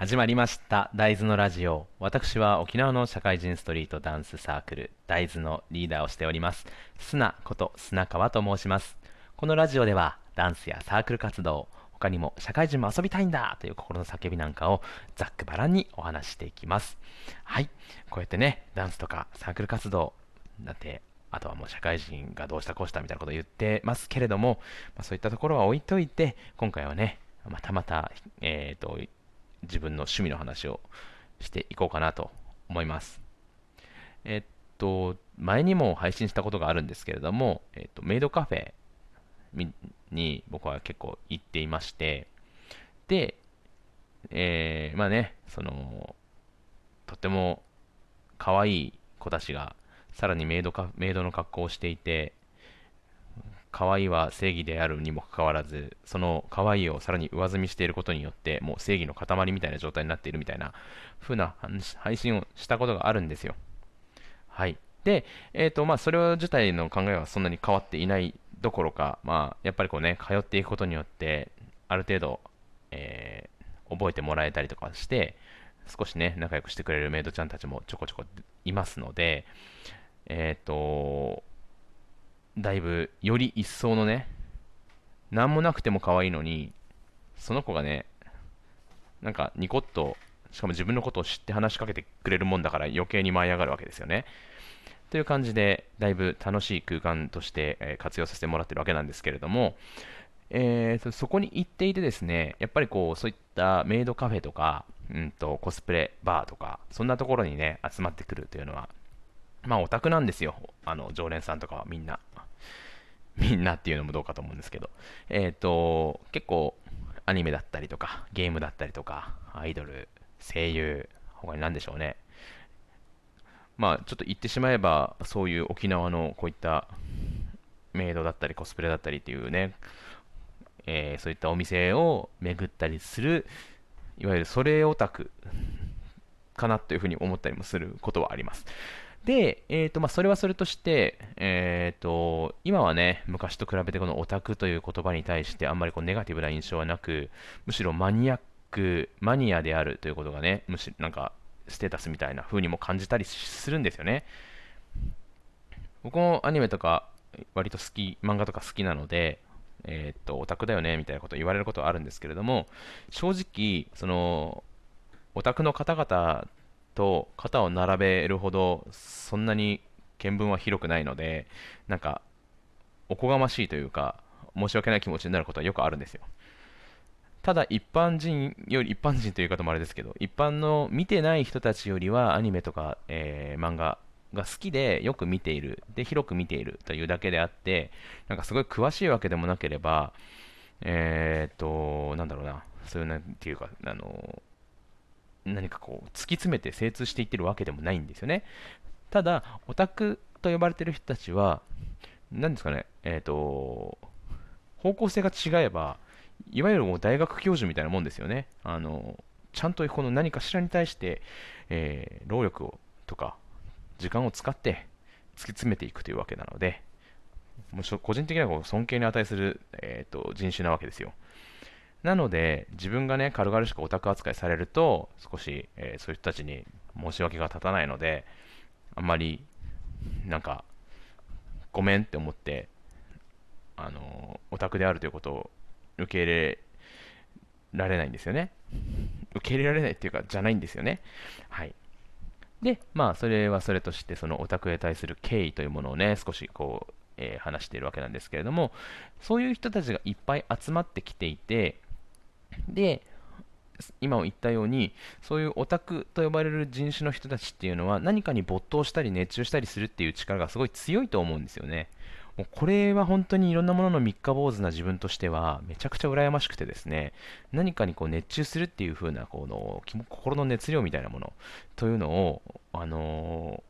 始まりました。大豆のラジオ。私は沖縄の社会人ストリートダンスサークル大豆のリーダーをしております。砂こと砂川と申します。このラジオではダンスやサークル活動他にも社会人も遊びたいんだという心の叫びなんかをざっくばらんにお話していきます。はい。こうやってねダンスとかサークル活動だってあとはもう社会人がどうしたこうしたみたいなことを言ってますけれども、まあ、そういったところは置いといて今回はねまたまた、えーと自分の趣味の話をしていこうかなと思います。えっと、前にも配信したことがあるんですけれども、えっと、メイドカフェに僕は結構行っていまして、で、えー、まあね、その、とても可愛い子たちが、さらにメイドかメイドの格好をしていて、可愛いは正義であるにもかかわらず、その可愛いをさらに上積みしていることによって、もう正義の塊みたいな状態になっているみたいな風な配信をしたことがあるんですよ。はい。で、えっ、ー、と、まあ、それ自体の考えはそんなに変わっていないどころか、まあ、やっぱりこうね、通っていくことによって、ある程度、えー、覚えてもらえたりとかして、少しね、仲良くしてくれるメイドちゃんたちもちょこちょこいますので、えっ、ー、と、だいぶより一層のね、何もなくても可愛いのに、その子がね、なんかニコッと、しかも自分のことを知って話しかけてくれるもんだから余計に舞い上がるわけですよね。という感じで、だいぶ楽しい空間として、え活用させてもらってるわけなんですけれども、えー、そこに行っていてですね、やっぱりこう、そういったメイドカフェとか、うんと、コスプレバーとか、そんなところにね、集まってくるというのは、まあオタクなんですよ。あの、常連さんとかはみんな。みんなっていうのもどうかと思うんですけど。えっ、ー、と、結構アニメだったりとか、ゲームだったりとか、アイドル、声優、他に何でしょうね。まあちょっと言ってしまえば、そういう沖縄のこういったメイドだったりコスプレだったりっていうね、えー、そういったお店を巡ったりする、いわゆるそれオタクかなというふうに思ったりもすることはあります。で、えーとまあ、それはそれとして、えーと、今はね、昔と比べてこのオタクという言葉に対してあんまりこうネガティブな印象はなく、むしろマニアック、マニアであるということがね、むしろなんかステータスみたいな風にも感じたりするんですよね。僕もアニメとか割と好き、漫画とか好きなので、えっ、ー、と、オタクだよねみたいなこと言われることはあるんですけれども、正直、その、オタクの方々と肩を並べるほどそんなに見聞は広くないのでなんかおこがましいというか申し訳ない気持ちになることはよくあるんですよ。ただ一般人より一般人という方もあれですけど一般の見てない人たちよりはアニメとか、えー、漫画が好きでよく見ているで広く見ているというだけであってなんかすごい詳しいわけでもなければえー、っとなんだろうなそういうなんていうかあの何かこう突き詰めて精通していってるわけでもないんですよね。ただ、オタクと呼ばれてる人たちは、何ですかね、えっ、ー、と、方向性が違えば、いわゆるもう大学教授みたいなもんですよね。あの、ちゃんとこの何かしらに対して、えー、労力をとか、時間を使って突き詰めていくというわけなので、もう個人的には尊敬に値する、えーと人種なわけですよ。なので、自分がね、軽々しくオタク扱いされると、少し、えー、そういう人たちに申し訳が立たないので、あんまり、なんか、ごめんって思って、あのオタクであるということを受け入れられないんですよね。受け入れられないっていうか、じゃないんですよね。はい。で、まあ、それはそれとして、そのオタクへ対する敬意というものをね、少しこう、え、話しているわけなんですけれども、そういう人たちがいっぱい集まってきていて、で、今も言ったように、そういうオタクと呼ばれる人種の人たちっていうのは、何かに没頭したり熱中したりするっていう力がすごい強いと思うんですよね。もうこれは本当にいろんなものの三日坊主な自分としては、めちゃくちゃ羨ましくてですね、何かにこう熱中するっていう風なこの心の熱量みたいなものというのを、あの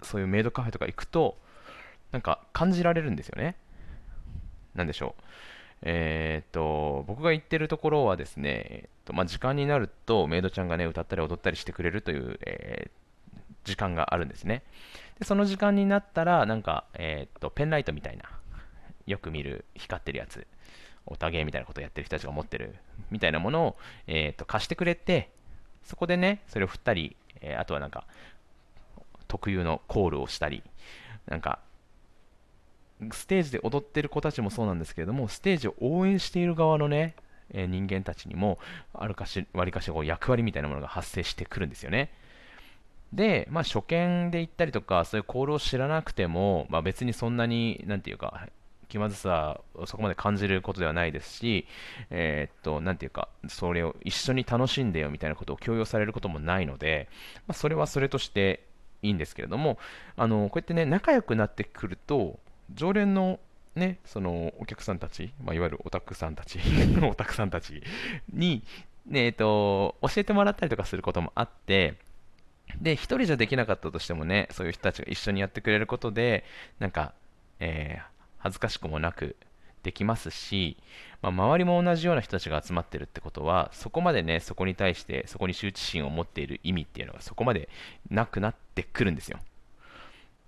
ー、そういうメイドカフェとか行くと、なんか感じられるんですよね。なんでしょう。えー、っと、僕が行ってるところはですね、えー、っとまあ、時間になるとメイドちゃんがね、歌ったり踊ったりしてくれるという、えー、時間があるんですね。で、その時間になったら、なんか、えっと、ペンライトみたいな、よく見る光ってるやつオタゲーみたいなことをやってる人たちが持ってるみたいなものを、えー、と貸してくれて、そこでね、それを振ったり、え、あとはなんか、特有のコールをしたり、なんか、ステージで踊ってる子たちもそうなんですけれども、ステージを応援している側のね、えー、人間たちにも、あるかし、割かしこう役割みたいなものが発生してくるんですよね。で、まあ、初見で行ったりとか、そういうコールを知らなくても、まあ、別にそんなに、なんていうか、気まずさをそこまで感じることではないですし、えー、っと、なんていうか、それを一緒に楽しんでよみたいなことを強要されることもないので、まあ、それはそれとしていいんですけれども、あのこうやってね、仲良くなってくると、常連のね、そのお客さんたち、まあ、いわゆるオタクさんたちオタクさんたちに、ねえーと、教えてもらったりとかすることもあって、で、一人じゃできなかったとしてもね、そういう人たちが一緒にやってくれることで、なんか、えー、恥ずかしくもなくできますし、まあ、周りも同じような人たちが集まってるってことは、そこまでね、そこに対して、そこに羞恥心を持っている意味っていうのがそこまでなくなってくるんですよ。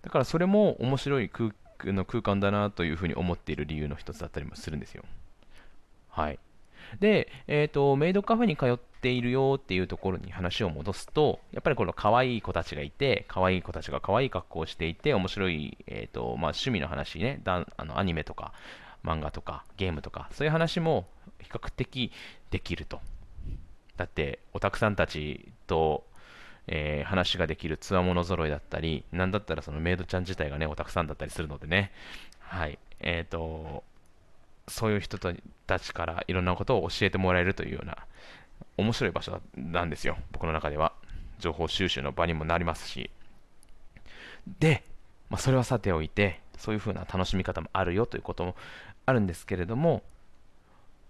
だからそれも面白い空の空間だなというふうに思っている理由の一つだったりもするんですよ。はい。で、えーと、メイドカフェに通っているよっていうところに話を戻すと、やっぱりこの可愛い子たちがいて、可愛い子たちが可愛い格好をしていて、面白い、えーとまあ、趣味の話ねだあの、アニメとか漫画とかゲームとか、そういう話も比較的できると。だって、オタクさんたちと、えー、話ができるつわもの揃いだったり、なんだったらそのメイドちゃん自体がね、オタクさんだったりするのでね、はい、えっ、ー、と、そういう人たちからいろんなことを教えてもらえるというような面白い場所なんですよ、僕の中では。情報収集の場にもなりますし。で、まあ、それはさておいて、そういう風な楽しみ方もあるよということもあるんですけれども、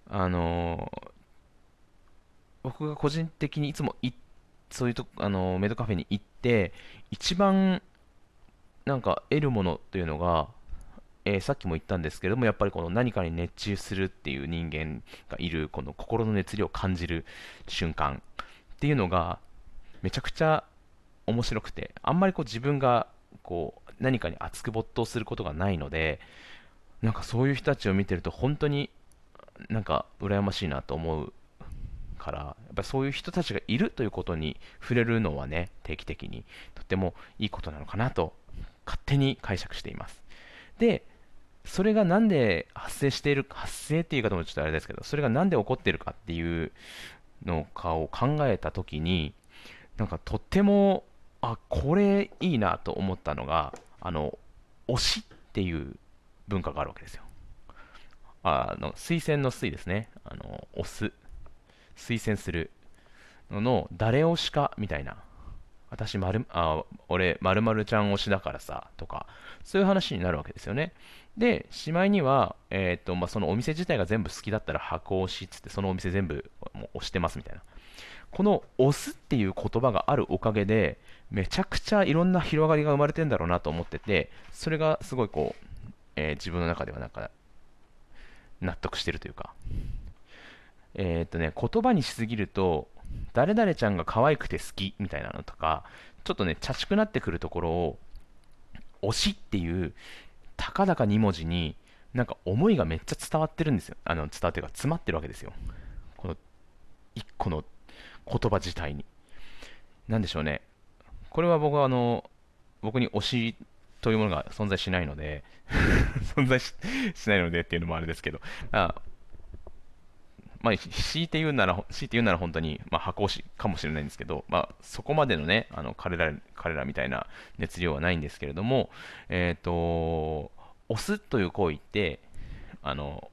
あのー、僕が個人的にいつもそういうとあの、メイドカフェに行って、一番なんか得るものというのが、えー、さっきも言ったんですけれども、やっぱりこの何かに熱中するっていう人間がいる、この心の熱量を感じる瞬間っていうのが、めちゃくちゃ面白くて、あんまりこう自分がこう何かに熱く没頭することがないので、なんかそういう人たちを見てると、本当になんか羨ましいなと思うから、やっぱそういう人たちがいるということに触れるのはね、定期的にとってもいいことなのかなと勝手に解釈しています。で、それがなんで発生している、発生っていう言い方もちょっとあれですけど、それがなんで起こってるかっていうのかを考えたときに、なんかとっても、あ、これいいなと思ったのが、あの、推しっていう文化があるわけですよ。あの、推薦の推ですね。あの、推す。推薦するのの、誰推しかみたいな。私まる、あ、俺、まるちゃん推しだからさ、とか、そういう話になるわけですよね。で、しまいには、えーとまあ、そのお店自体が全部好きだったら箱押しっつって、そのお店全部もう押してますみたいな。この押すっていう言葉があるおかげで、めちゃくちゃいろんな広がりが生まれてんだろうなと思ってて、それがすごいこう、えー、自分の中ではなんか、納得してるというか。えっ、ー、とね、言葉にしすぎると、誰々ちゃんが可愛くて好きみたいなのとか、ちょっとね、茶しくなってくるところを、推しっていうたかだか2文字に、なんか思いがめっちゃ伝わってるんですよ。あの、伝わってるか、詰まってるわけですよ。この1個の言葉自体に。なんでしょうね。これは僕はあの、僕に推しというものが存在しないので 存在しないのでっていうのもあれですけど、あまあ、強いて言うなら、強いて言うなら本当に、まあ、箱推しかもしれないんですけど、まあ、そこまでのね、あの彼ら彼らみたいな熱量はないんですけれども、えっ、ー、と、押すという行為って、あの、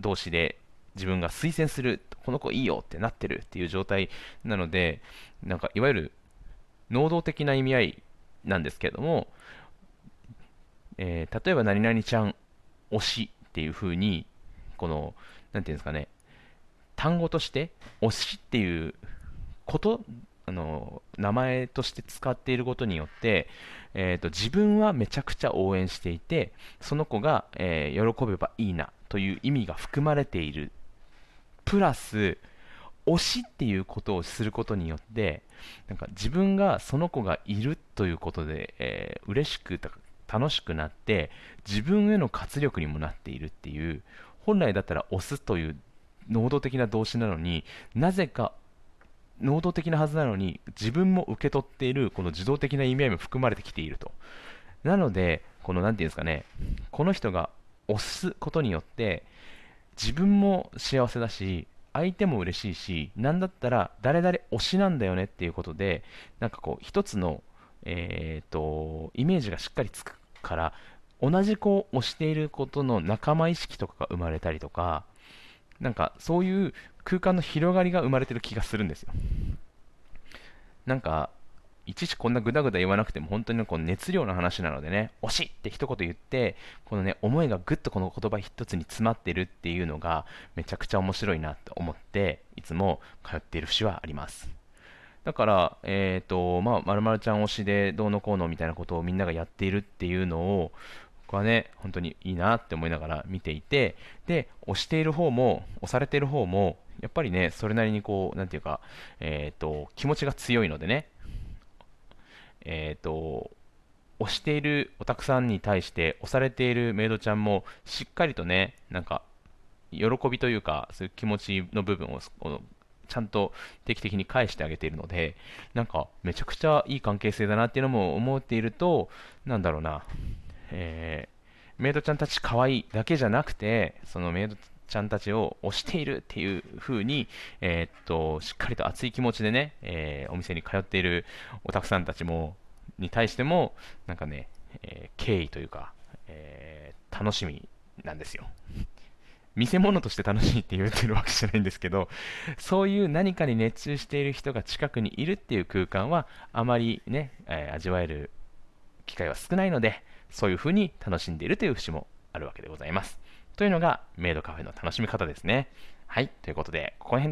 動詞で自分が推薦する、この子いいよってなってるっていう状態なので、なんかいわゆる能動的な意味合いなんですけれども、えー、例えば何々ちゃん推しっていう風に、この、なんていうんですかね、単語として推しっていうことあの名前として使っていることによって、えーと、自分はめちゃくちゃ応援していてその子が、えー、喜べばいいなという意味が含まれている。プラス推しっていうことをすることによってなんか自分がその子がいるということで、えー、嬉しく楽しくなって自分への活力にもなっているっていう本来だったら押すという能動的な動詞なのになぜか能動的なはずなのに自分も受け取っているこの自動的な意味合いも含まれてきていると。なのでこの何て言うんですかねこの人が押すことによって自分も幸せだし相手も嬉しいし何だったら誰々推しなんだよねっていうことでなんかこう一つのえーと、イメージがしっかりつくから同じ子を推していることの仲間意識とかが生まれたりとかなんかそういう空間の広がりが生まれてる気がするんですよ。なんかいちいちこんなぐだぐだ言わなくても本当にこう熱量の話なのでね推しいって一言言ってこのね思いがぐっとこの言葉一つに詰まってるっていうのがめちゃくちゃ面白いなと思っていつも通っている節はあります。だから、えっ、ー、と、まあ、まるまるちゃん推しでどうのこうのみたいなことをみんながやっているっていうのを、僕はね、本当にいいなって思いながら見ていて、で、推している方も、押されている方も、やっぱりね、それなりにこう、なんていうか、えっ、ー、と、気持ちが強いのでね、えっ、ー、と、押しているお客さんに対して押されているメイドちゃんもしっかりとね、なんか喜びというか、そういう気持ちの部分をちゃんと定期的に返してあげているので、なんかめちゃくちゃいい関係性だなっていうのも思っていると、なんだろうな、えー、メイドちゃんたち可愛いだけじゃなくて、そのメイドちゃんたちを推しているっていう風に、えー、っと、しっかりと熱い気持ちでね、えー、お店に通っているお客さんたちも、に対しても、なんかね、え敬意というか、え楽しみなんですよ。見せ物として楽しいって言ってるわけじゃないんですけど、そういう何かに熱中している人が近くにいるっていう空間は、あまりね、え、味わえる機会は少ないので、そういうふうに楽しんでいるという節もあるわけでございます。というのが、メイドカフェの楽しみ方ですね。はい、ということで、ここら辺